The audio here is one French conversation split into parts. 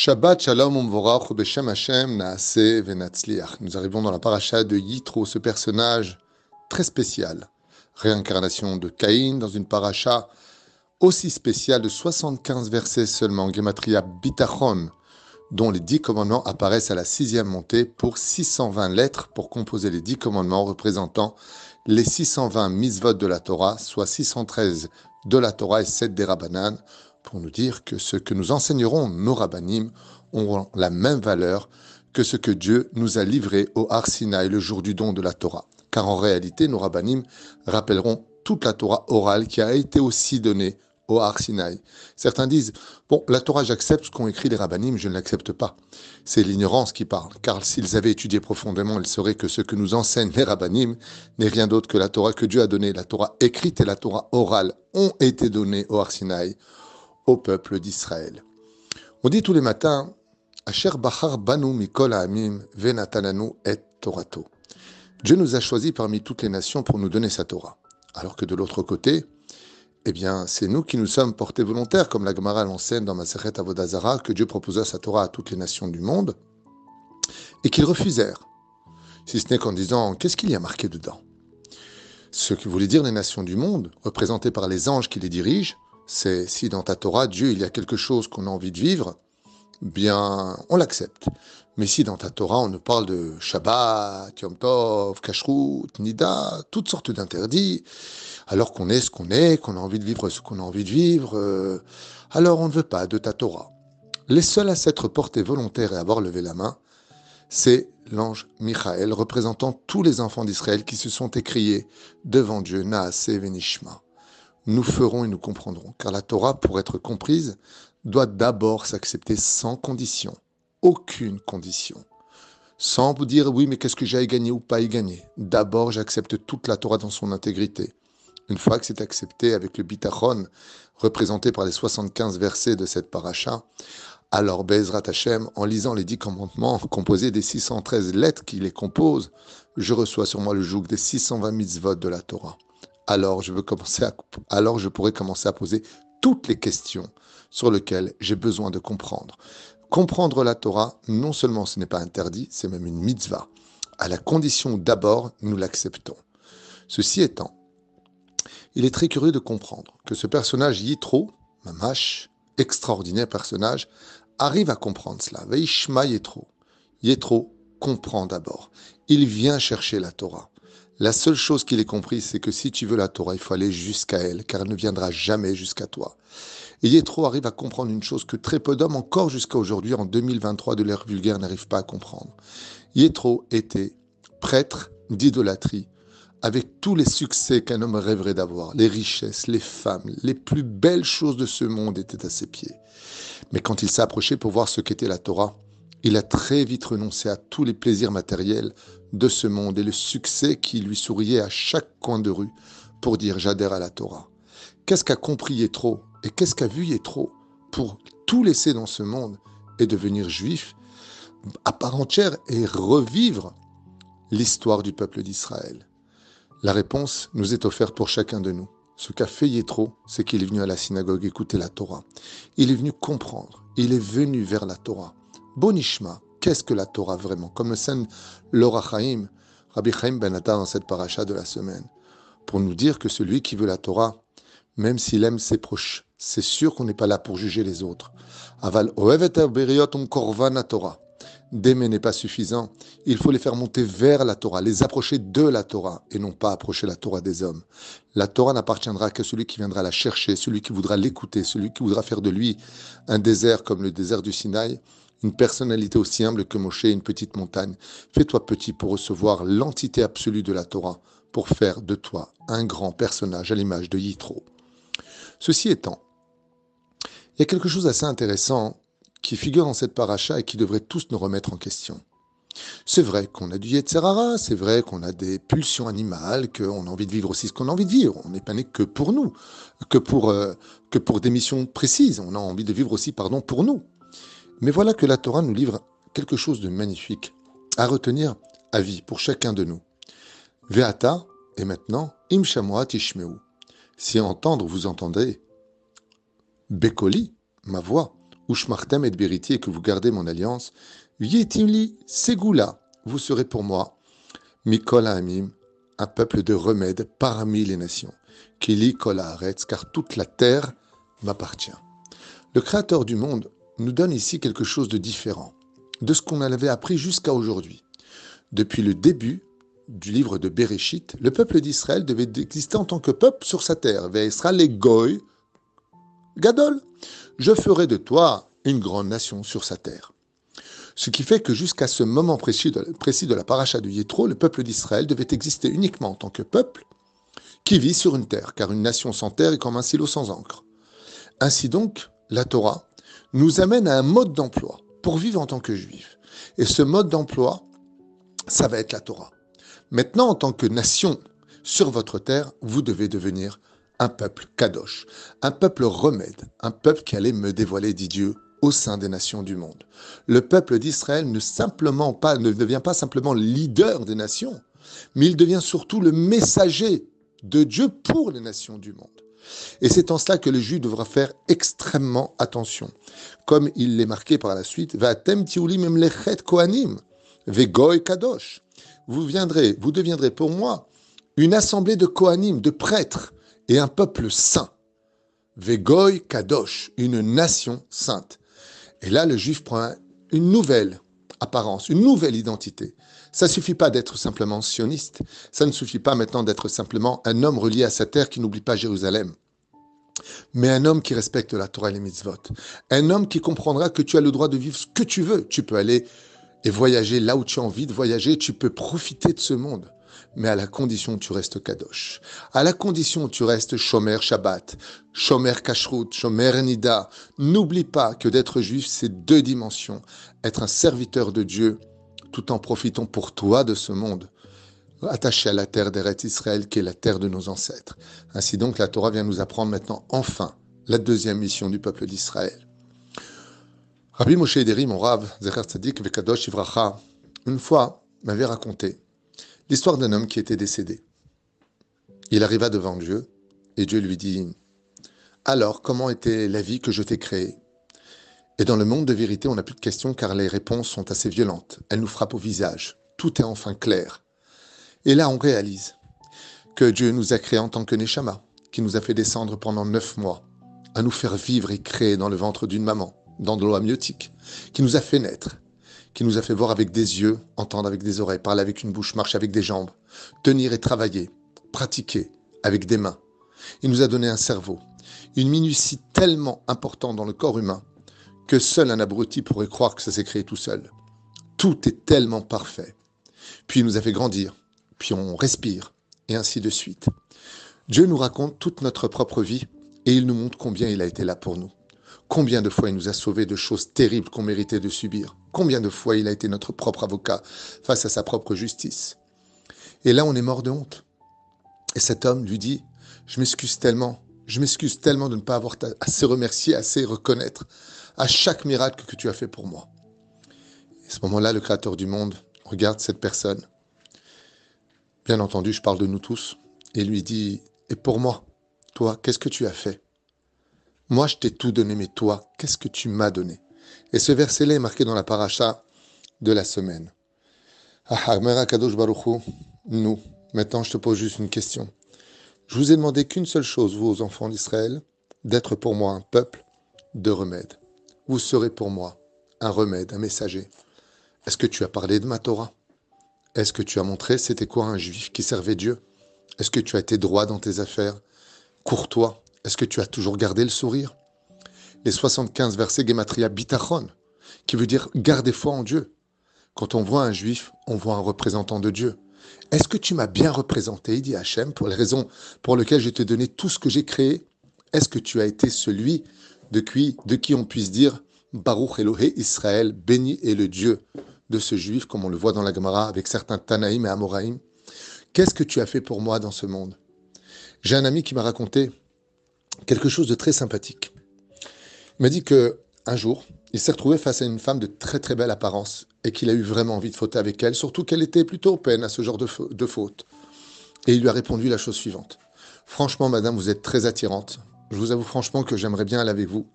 Shabbat Shalom Umvorach Beshem Hashem Naase Venatzliach. Nous arrivons dans la paracha de Yitro, ce personnage très spécial. Réincarnation de Caïn dans une paracha aussi spéciale de 75 versets seulement, Gematria Bitachon, dont les dix commandements apparaissent à la sixième montée pour 620 lettres pour composer les dix commandements représentant les 620 misvot de la Torah, soit 613 de la Torah et 7 des Rabbanan, pour nous dire que ce que nous enseignerons nos rabbinim auront la même valeur que ce que Dieu nous a livré au Har le jour du don de la Torah. Car en réalité, nos rabbinim rappelleront toute la Torah orale qui a été aussi donnée au Har Certains disent, bon, la Torah, j'accepte ce qu'ont écrit les rabbinim, je ne l'accepte pas. C'est l'ignorance qui parle, car s'ils avaient étudié profondément, ils sauraient que ce que nous enseignent les rabbinim n'est rien d'autre que la Torah que Dieu a donnée. La Torah écrite et la Torah orale ont été données au Har au peuple d'Israël. On dit tous les matins, Asher Banu Mikol Amim et. Dieu nous a choisis parmi toutes les nations pour nous donner sa Torah. Alors que de l'autre côté, eh bien, c'est nous qui nous sommes portés volontaires, comme la Gemara l'enseigne dans Maseret Avodazara, que Dieu proposa sa Torah à toutes les nations du monde, et qu'ils refusèrent. Si ce n'est qu'en disant, qu'est-ce qu'il y a marqué dedans? Ce que voulait dire les nations du monde, représentées par les anges qui les dirigent, c'est si dans ta Torah, Dieu, il y a quelque chose qu'on a envie de vivre, bien, on l'accepte. Mais si dans ta Torah, on nous parle de Shabbat, Yom Tov, Kashrut, Nida, toutes sortes d'interdits, alors qu'on est ce qu'on est, qu'on a envie de vivre ce qu'on a envie de vivre, euh, alors on ne veut pas de ta Torah. Les seuls à s'être portés volontaires et avoir levé la main, c'est l'ange Michael, représentant tous les enfants d'Israël qui se sont écriés devant Dieu, Naase Venishma nous ferons et nous comprendrons. Car la Torah, pour être comprise, doit d'abord s'accepter sans condition. Aucune condition. Sans vous dire oui, mais qu'est-ce que j'ai à gagner ou pas à y gagner? D'abord, j'accepte toute la Torah dans son intégrité. Une fois que c'est accepté avec le bitachon, représenté par les 75 versets de cette paracha, alors Bezrat Hashem, en lisant les dix commandements composés des 613 lettres qui les composent, je reçois sur moi le joug des 620 mitzvot de la Torah alors je, veux commencer à, pourrais commencer à poser toutes les questions sur lesquelles j'ai besoin de comprendre. Comprendre la Torah, non seulement ce n'est pas interdit, c'est même une mitzvah, à la condition d'abord nous l'acceptons. Ceci étant, il est très curieux de comprendre que ce personnage Yitro, Mamash, extraordinaire personnage, arrive à comprendre cela. Veishma Yitro. Yitro comprend d'abord. Il vient chercher la Torah. La seule chose qu'il ait compris, c'est que si tu veux la Torah, il faut aller jusqu'à elle, car elle ne viendra jamais jusqu'à toi. Et Yétro arrive à comprendre une chose que très peu d'hommes, encore jusqu'à aujourd'hui, en 2023 de l'ère vulgaire, n'arrivent pas à comprendre. Yétro était prêtre d'idolâtrie, avec tous les succès qu'un homme rêverait d'avoir, les richesses, les femmes, les plus belles choses de ce monde étaient à ses pieds. Mais quand il s'est approché pour voir ce qu'était la Torah, il a très vite renoncé à tous les plaisirs matériels de ce monde et le succès qui lui souriait à chaque coin de rue pour dire j'adhère à la Torah. Qu'est-ce qu'a compris Yétro et qu'est-ce qu'a vu Yétro pour tout laisser dans ce monde et devenir juif à part entière et revivre l'histoire du peuple d'Israël? La réponse nous est offerte pour chacun de nous. Ce qu'a fait Yétro, c'est qu'il est venu à la synagogue écouter la Torah. Il est venu comprendre. Il est venu vers la Torah. Bonishma, qu'est-ce que la Torah vraiment? Comme le scène Laura Chaim, Rabbi Chaim Ben dans cette paracha de la semaine, pour nous dire que celui qui veut la Torah, même s'il aime ses proches, c'est sûr qu'on n'est pas là pour juger les autres. Aval korvan Torah. D'aimer n'est pas suffisant. Il faut les faire monter vers la Torah, les approcher de la Torah et non pas approcher la Torah des hommes. La Torah n'appartiendra qu'à celui qui viendra la chercher, celui qui voudra l'écouter, celui qui voudra faire de lui un désert comme le désert du Sinaï une personnalité aussi humble que Moshe, une petite montagne. Fais-toi petit pour recevoir l'entité absolue de la Torah, pour faire de toi un grand personnage à l'image de Yitro. Ceci étant, il y a quelque chose d'assez intéressant qui figure dans cette paracha et qui devrait tous nous remettre en question. C'est vrai qu'on a du Yetzerara, c'est vrai qu'on a des pulsions animales, qu'on a envie de vivre aussi ce qu'on a envie de vivre. On n'est pas né que pour nous, que pour, euh, que pour des missions précises. On a envie de vivre aussi, pardon, pour nous. Mais voilà que la Torah nous livre quelque chose de magnifique à retenir à vie pour chacun de nous. Veata, et maintenant, im tishmeu. Si entendre vous entendez, Bekoli, ma voix, Ushmartem et Beriti, et que vous gardez mon alliance, Yetimli, Segula, vous serez pour moi, Mikol Amim, un peuple de remède parmi les nations. Kili Kol car toute la terre m'appartient. Le Créateur du monde nous donne ici quelque chose de différent de ce qu'on avait appris jusqu'à aujourd'hui. Depuis le début du livre de Bereshit, le peuple d'Israël devait exister en tant que peuple sur sa terre. Ve'esra les goy gadol. Je ferai de toi une grande nation sur sa terre. Ce qui fait que jusqu'à ce moment précis de, précis de la paracha de Yétro, le peuple d'Israël devait exister uniquement en tant que peuple qui vit sur une terre, car une nation sans terre est comme un silo sans encre. Ainsi donc, la Torah nous amène à un mode d'emploi pour vivre en tant que juif. Et ce mode d'emploi, ça va être la Torah. Maintenant, en tant que nation sur votre terre, vous devez devenir un peuple kadosh, un peuple remède, un peuple qui allait me dévoiler, dit Dieu, au sein des nations du monde. Le peuple d'Israël ne, ne devient pas simplement leader des nations, mais il devient surtout le messager de Dieu pour les nations du monde. Et c'est en cela que le juif devra faire extrêmement attention. Comme il l'est marqué par la suite, kadosh. Vous viendrez, vous deviendrez pour moi une assemblée de kohanim, de prêtres, et un peuple saint. Vegoy kadosh, une nation sainte. Et là, le juif prend une nouvelle apparence, une nouvelle identité. Ça suffit pas d'être simplement sioniste. Ça ne suffit pas maintenant d'être simplement un homme relié à sa terre qui n'oublie pas Jérusalem. Mais un homme qui respecte la Torah et les mitzvot. Un homme qui comprendra que tu as le droit de vivre ce que tu veux. Tu peux aller et voyager là où tu as envie de voyager. Tu peux profiter de ce monde mais à la condition que tu restes kadosh, à la condition que tu restes shomer Shabbat, shomer kashrut, shomer nida. N'oublie pas que d'être juif, c'est deux dimensions. Être un serviteur de Dieu, tout en profitant pour toi de ce monde, attaché à la terre d'Eret Israël, qui est la terre de nos ancêtres. Ainsi donc, la Torah vient nous apprendre maintenant, enfin, la deuxième mission du peuple d'Israël. Rabbi Moshe Ederi, mon Rav, Zecher Tzadik, Vekadosh Ivracha, une fois m'avait raconté L'histoire d'un homme qui était décédé. Il arriva devant Dieu et Dieu lui dit Alors, comment était la vie que je t'ai créée? Et dans le monde de vérité, on n'a plus de questions car les réponses sont assez violentes. Elles nous frappent au visage. Tout est enfin clair. Et là, on réalise que Dieu nous a créés en tant que Neshama, qui nous a fait descendre pendant neuf mois, à nous faire vivre et créer dans le ventre d'une maman, dans de l'eau amniotique, qui nous a fait naître, qui nous a fait voir avec des yeux, entendre avec des oreilles, parler avec une bouche, marcher avec des jambes, tenir et travailler, pratiquer avec des mains. Il nous a donné un cerveau, une minutie tellement importante dans le corps humain que seul un abruti pourrait croire que ça s'est créé tout seul. Tout est tellement parfait. Puis il nous a fait grandir, puis on respire, et ainsi de suite. Dieu nous raconte toute notre propre vie et il nous montre combien il a été là pour nous. Combien de fois il nous a sauvés de choses terribles qu'on méritait de subir Combien de fois il a été notre propre avocat face à sa propre justice Et là, on est mort de honte. Et cet homme lui dit, je m'excuse tellement, je m'excuse tellement de ne pas avoir assez remercié, assez reconnaître à chaque miracle que tu as fait pour moi. Et à ce moment-là, le Créateur du monde regarde cette personne. Bien entendu, je parle de nous tous. Et lui dit, et pour moi, toi, qu'est-ce que tu as fait? Moi, je t'ai tout donné, mais toi, qu'est-ce que tu m'as donné? Et ce verset-là est marqué dans la paracha de la semaine. Ah, nous, maintenant, je te pose juste une question. Je vous ai demandé qu'une seule chose, vous, enfants d'Israël, d'être pour moi un peuple de remède. Vous serez pour moi un remède, un messager? Est-ce que tu as parlé de ma Torah? Est-ce que tu as montré c'était quoi un juif qui servait Dieu? Est-ce que tu as été droit dans tes affaires? Courtois est-ce que tu as toujours gardé le sourire? Les 75 versets Gematria Bitachon, qui veut dire garder foi en Dieu. Quand on voit un juif, on voit un représentant de Dieu. Est-ce que tu m'as bien représenté, dit Hachem, pour les raisons pour lesquelles je t'ai donné tout ce que j'ai créé? Est-ce que tu as été celui de qui, on puisse dire Baruch Elohé Israël, béni est le Dieu de ce juif, comme on le voit dans la Gemara avec certains Tanaïm et Amoraïm Qu'est-ce que tu as fait pour moi dans ce monde? J'ai un ami qui m'a raconté quelque chose de très sympathique. Il m'a dit que un jour, il s'est retrouvé face à une femme de très très belle apparence et qu'il a eu vraiment envie de fauter avec elle, surtout qu'elle était plutôt peine à ce genre de, de faute. Et il lui a répondu la chose suivante. Franchement, madame, vous êtes très attirante. Je vous avoue franchement que j'aimerais bien aller avec vous.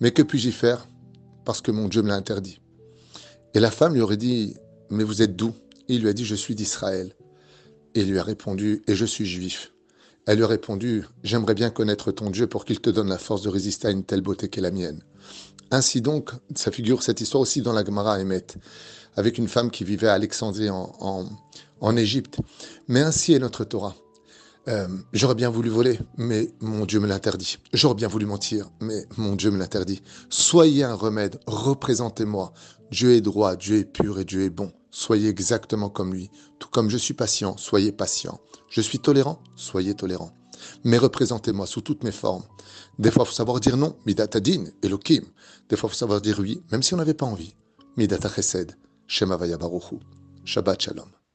Mais que puis-je y faire? Parce que mon Dieu me l'a interdit. Et la femme lui aurait dit, mais vous êtes d'où Il lui a dit, je suis d'Israël. Et il lui a répondu, et je suis juif. Elle lui a répondu, j'aimerais bien connaître ton Dieu pour qu'il te donne la force de résister à une telle beauté qu'est la mienne. Ainsi donc, ça figure cette histoire aussi dans la Gemara Emet, avec une femme qui vivait à Alexandrie en, en, Égypte. Mais ainsi est notre Torah. Euh, j'aurais bien voulu voler, mais mon Dieu me l'interdit. J'aurais bien voulu mentir, mais mon Dieu me l'interdit. Soyez un remède, représentez-moi. Dieu est droit, Dieu est pur et Dieu est bon. Soyez exactement comme lui. Tout comme je suis patient, soyez patient. Je suis tolérant, soyez tolérant. Mais représentez-moi sous toutes mes formes. Des fois, il faut savoir dire non, midatadin, elokim. Des fois, il faut savoir dire oui, même si on n'avait pas envie. Midata chesed, shema Shabbat shalom.